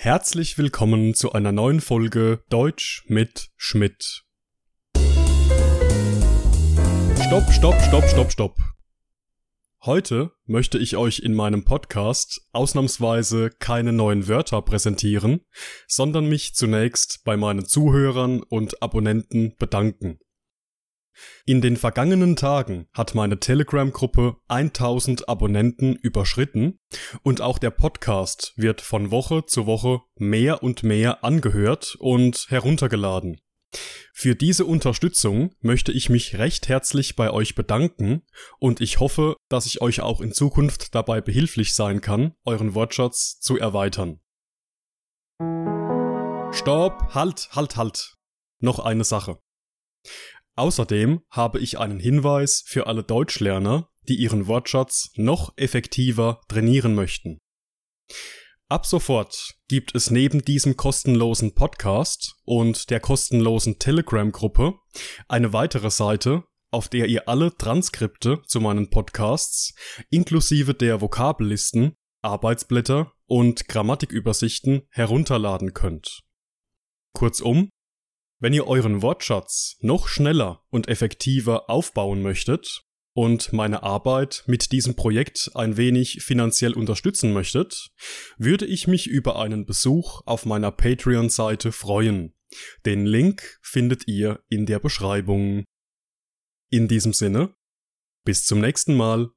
Herzlich willkommen zu einer neuen Folge Deutsch mit Schmidt. Stopp, stopp, stopp, stopp, stopp. Heute möchte ich euch in meinem Podcast ausnahmsweise keine neuen Wörter präsentieren, sondern mich zunächst bei meinen Zuhörern und Abonnenten bedanken. In den vergangenen Tagen hat meine Telegram-Gruppe 1000 Abonnenten überschritten und auch der Podcast wird von Woche zu Woche mehr und mehr angehört und heruntergeladen. Für diese Unterstützung möchte ich mich recht herzlich bei euch bedanken und ich hoffe, dass ich euch auch in Zukunft dabei behilflich sein kann, euren Wortschatz zu erweitern. Stopp, halt, halt, halt. Noch eine Sache. Außerdem habe ich einen Hinweis für alle Deutschlerner, die ihren Wortschatz noch effektiver trainieren möchten. Ab sofort gibt es neben diesem kostenlosen Podcast und der kostenlosen Telegram-Gruppe eine weitere Seite, auf der ihr alle Transkripte zu meinen Podcasts inklusive der Vokabellisten, Arbeitsblätter und Grammatikübersichten herunterladen könnt. Kurzum, wenn ihr euren Wortschatz noch schneller und effektiver aufbauen möchtet und meine Arbeit mit diesem Projekt ein wenig finanziell unterstützen möchtet, würde ich mich über einen Besuch auf meiner Patreon-Seite freuen. Den Link findet ihr in der Beschreibung. In diesem Sinne, bis zum nächsten Mal.